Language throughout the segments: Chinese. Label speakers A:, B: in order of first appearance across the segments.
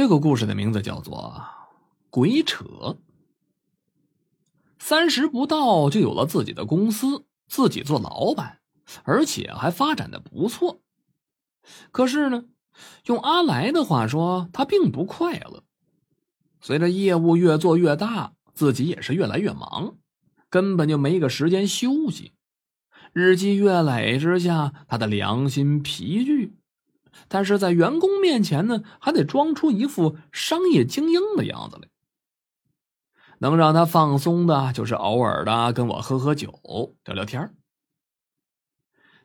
A: 这个故事的名字叫做《鬼扯》。三十不到就有了自己的公司，自己做老板，而且还发展的不错。可是呢，用阿来的话说，他并不快乐。随着业务越做越大，自己也是越来越忙，根本就没个时间休息。日积月累之下，他的良心疲倦。但是在员工面前呢，还得装出一副商业精英的样子来。能让他放松的，就是偶尔的跟我喝喝酒、聊聊天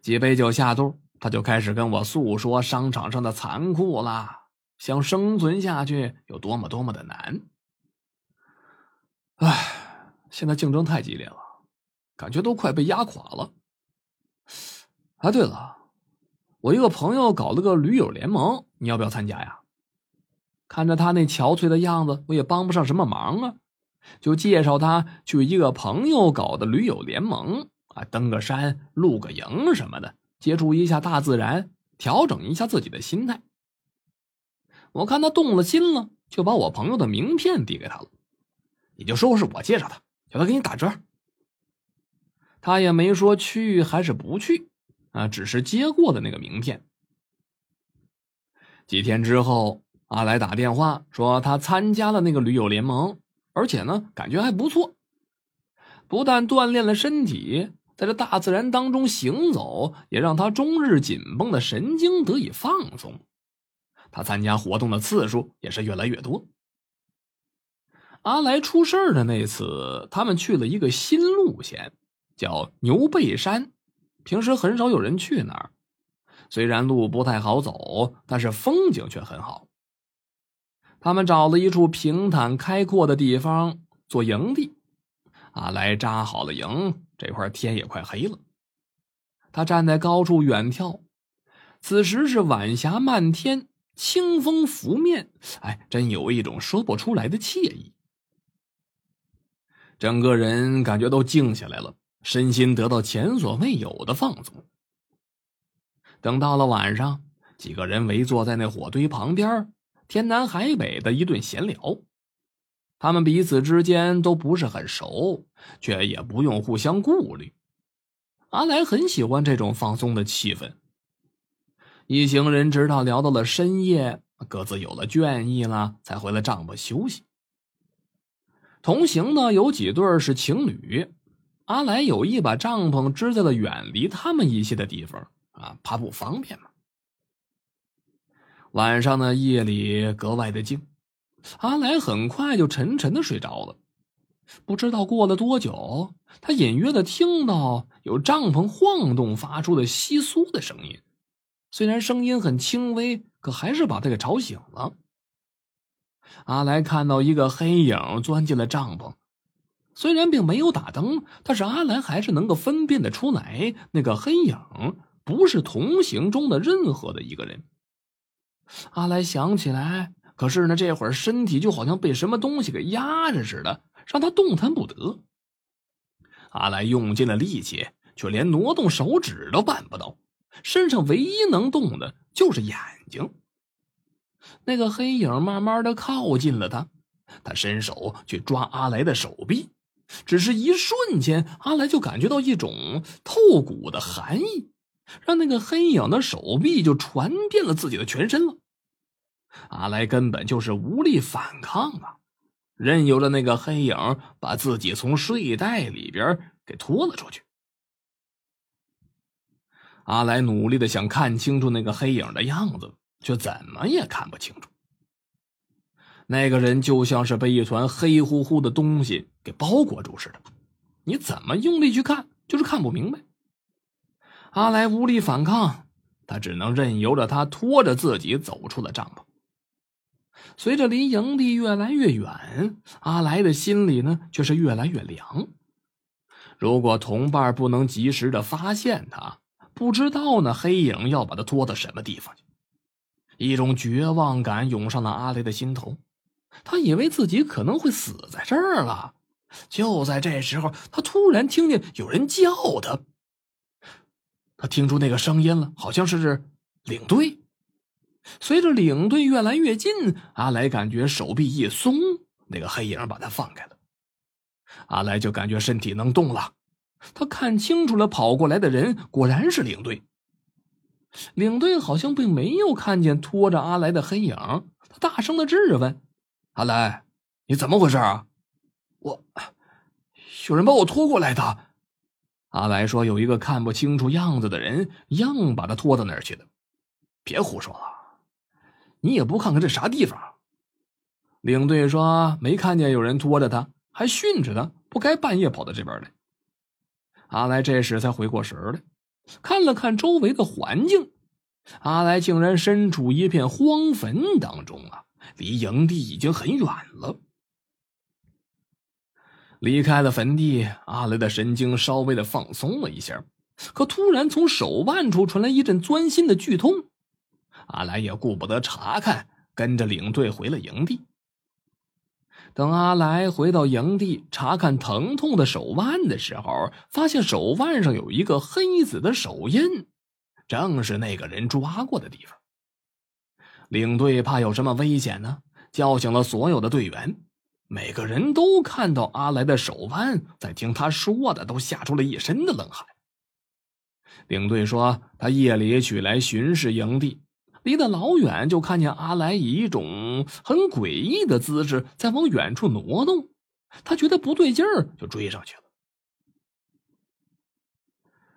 A: 几杯酒下肚，他就开始跟我诉说商场上的残酷啦，想生存下去有多么多么的难。唉，现在竞争太激烈了，感觉都快被压垮了。哎，对了。我一个朋友搞了个驴友联盟，你要不要参加呀？看着他那憔悴的样子，我也帮不上什么忙啊，就介绍他去一个朋友搞的驴友联盟啊，登个山、露个营什么的，接触一下大自然，调整一下自己的心态。我看他动了心了，就把我朋友的名片递给他了，你就说是我介绍的，叫他给你打折。他也没说去还是不去。啊，只是接过的那个名片。几天之后，阿来打电话说他参加了那个驴友联盟，而且呢，感觉还不错。不但锻炼了身体，在这大自然当中行走，也让他终日紧绷的神经得以放松。他参加活动的次数也是越来越多。阿来出事的那次，他们去了一个新路线，叫牛背山。平时很少有人去那儿，虽然路不太好走，但是风景却很好。他们找了一处平坦开阔的地方做营地，阿来扎好了营，这块天也快黑了。他站在高处远眺，此时是晚霞漫天，清风拂面，哎，真有一种说不出来的惬意。整个人感觉都静下来了。身心得到前所未有的放松。等到了晚上，几个人围坐在那火堆旁边，天南海北的一顿闲聊。他们彼此之间都不是很熟，却也不用互相顾虑。阿来很喜欢这种放松的气氛。一行人直到聊到了深夜，各自有了倦意了，才回了帐篷休息。同行的有几对是情侣。阿来有意把帐篷支在了远离他们一些的地方啊，怕不方便嘛。晚上呢夜里格外的静，阿来很快就沉沉的睡着了。不知道过了多久，他隐约的听到有帐篷晃动发出的窸窣的声音，虽然声音很轻微，可还是把他给吵醒了。阿来看到一个黑影钻进了帐篷。虽然并没有打灯，但是阿来还是能够分辨得出来，那个黑影不是同行中的任何的一个人。阿来想起来，可是呢，这会儿身体就好像被什么东西给压着似的，让他动弹不得。阿来用尽了力气，却连挪动手指都办不到，身上唯一能动的就是眼睛。那个黑影慢慢的靠近了他，他伸手去抓阿来的手臂。只是一瞬间，阿来就感觉到一种透骨的寒意，让那个黑影的手臂就传遍了自己的全身了。阿来根本就是无力反抗啊，任由着那个黑影把自己从睡袋里边给拖了出去。阿来努力的想看清楚那个黑影的样子，却怎么也看不清楚。那个人就像是被一团黑乎乎的东西给包裹住似的，你怎么用力去看，就是看不明白。阿来无力反抗，他只能任由着他拖着自己走出了帐篷。随着离营地越来越远，阿来的心里呢却是越来越凉。如果同伴不能及时的发现他，不知道那黑影要把他拖到什么地方去。一种绝望感涌上了阿雷的心头。他以为自己可能会死在这儿了，就在这时候，他突然听见有人叫他。他听出那个声音了，好像是领队。随着领队越来越近，阿来感觉手臂一松，那个黑影把他放开了。阿来就感觉身体能动了，他看清楚了跑过来的人，果然是领队。领队好像并没有看见拖着阿来的黑影，他大声的质问：“阿来，你怎么回事啊？”“
B: 我，有人把我拖过来的。”
A: 阿来说：“有一个看不清楚样子的人，硬把他拖到那儿去的。”“
B: 别胡说了，你也不看看这啥地方。”
A: 领队说：“没看见有人拖着他。”还训着他不该半夜跑到这边来。阿来这时才回过神来，看了看周围的环境，阿来竟然身处一片荒坟当中啊，离营地已经很远了。离开了坟地，阿雷的神经稍微的放松了一下，可突然从手腕处传来一阵钻心的剧痛，阿来也顾不得查看，跟着领队回了营地。等阿来回到营地查看疼痛的手腕的时候，发现手腕上有一个黑紫的手印，正是那个人抓过的地方。领队怕有什么危险呢，叫醒了所有的队员，每个人都看到阿来的手腕，在听他说的都吓出了一身的冷汗。领队说，他夜里取来巡视营地。离得老远，就看见阿来以一种很诡异的姿势在往远处挪动。他觉得不对劲儿，就追上去了。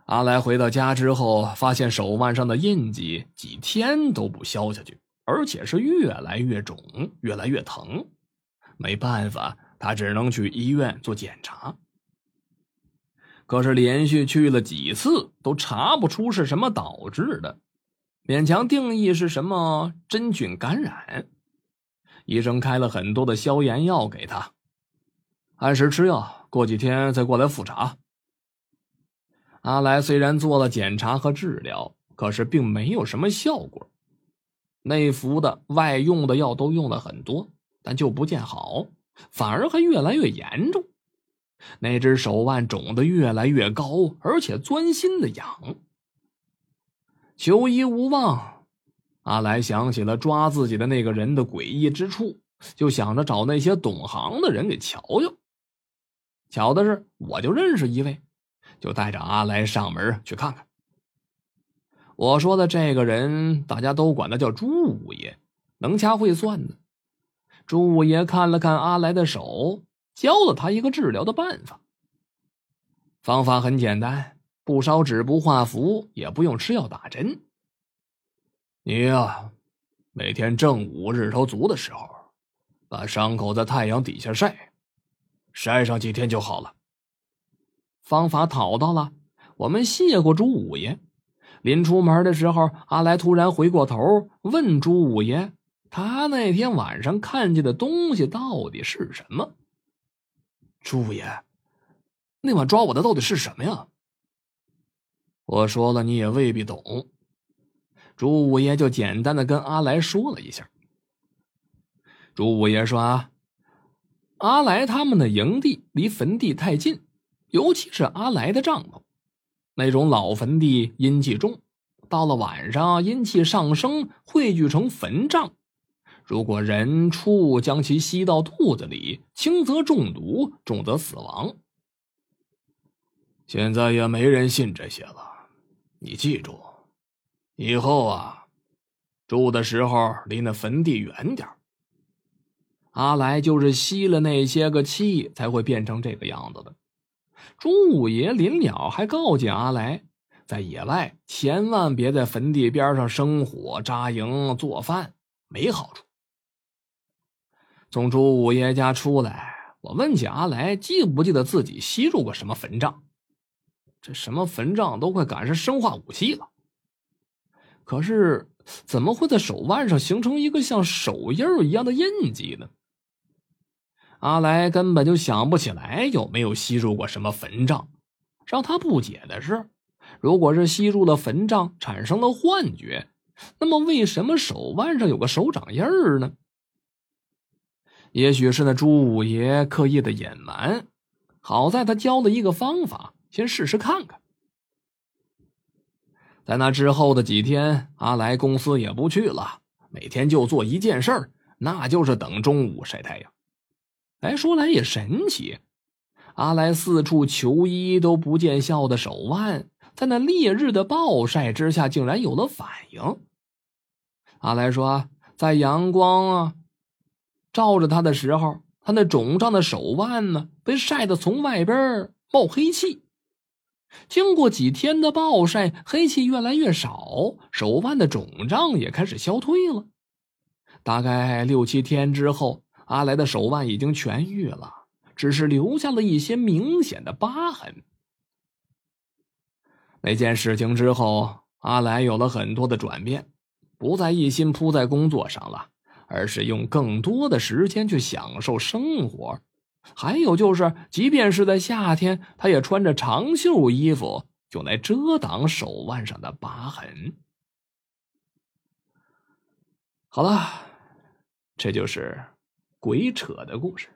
A: 阿来回到家之后，发现手腕上的印记几天都不消下去，而且是越来越肿，越来越疼。没办法，他只能去医院做检查。可是连续去了几次，都查不出是什么导致的。勉强定义是什么真菌感染？医生开了很多的消炎药给他，按时吃药，过几天再过来复查。阿来虽然做了检查和治疗，可是并没有什么效果，内服的、外用的药都用了很多，但就不见好，反而还越来越严重。那只手腕肿得越来越高，而且钻心的痒。求医无望，阿来想起了抓自己的那个人的诡异之处，就想着找那些懂行的人给瞧瞧。巧的是，我就认识一位，就带着阿来上门去看看。我说的这个人，大家都管他叫朱五爷，能掐会算的。朱五爷看了看阿来的手，教了他一个治疗的办法。方法很简单。不烧纸，不画符，也不用吃药打针。你呀，每天正午日头足的时候，把伤口在太阳底下晒，晒上几天就好了。方法讨到了，我们谢过朱五爷。临出门的时候，阿来突然回过头问朱五爷：“他那天晚上看见的东西到底是什么？”
B: 朱五爷，那晚抓我的到底是什么呀？
A: 我说了，你也未必懂。朱五爷就简单的跟阿来说了一下。朱五爷说：“啊，阿来他们的营地离坟地太近，尤其是阿来的帐篷，那种老坟地阴气重，到了晚上阴气上升，汇聚成坟瘴。如果人畜将其吸到肚子里，轻则中毒，重则死亡。现在也没人信这些了。”你记住，以后啊，住的时候离那坟地远点阿来就是吸了那些个气，才会变成这个样子的。朱五爷临了还告诫阿来，在野外千万别在坟地边上生火、扎营、做饭，没好处。从朱五爷家出来，我问起阿来，记不记得自己吸入过什么坟瘴？这什么坟瘴都快赶上生化武器了，可是怎么会在手腕上形成一个像手印一样的印记呢？阿来根本就想不起来有没有吸入过什么坟瘴。让他不解的是，如果是吸入了坟瘴产生了幻觉，那么为什么手腕上有个手掌印儿呢？也许是那朱五爷刻意的隐瞒。好在他教了一个方法。先试试看看。在那之后的几天，阿来公司也不去了，每天就做一件事儿，那就是等中午晒太阳。哎，说来也神奇，阿来四处求医都不见效的手腕，在那烈日的暴晒之下，竟然有了反应。阿来说，在阳光啊照着他的时候，他那肿胀的手腕呢，被晒得从外边冒黑气。经过几天的暴晒，黑气越来越少，手腕的肿胀也开始消退了。大概六七天之后，阿来的手腕已经痊愈了，只是留下了一些明显的疤痕。那件事情之后，阿来有了很多的转变，不再一心扑在工作上了，而是用更多的时间去享受生活。还有就是，即便是在夏天，他也穿着长袖衣服，用来遮挡手腕上的疤痕。好了，这就是鬼扯的故事。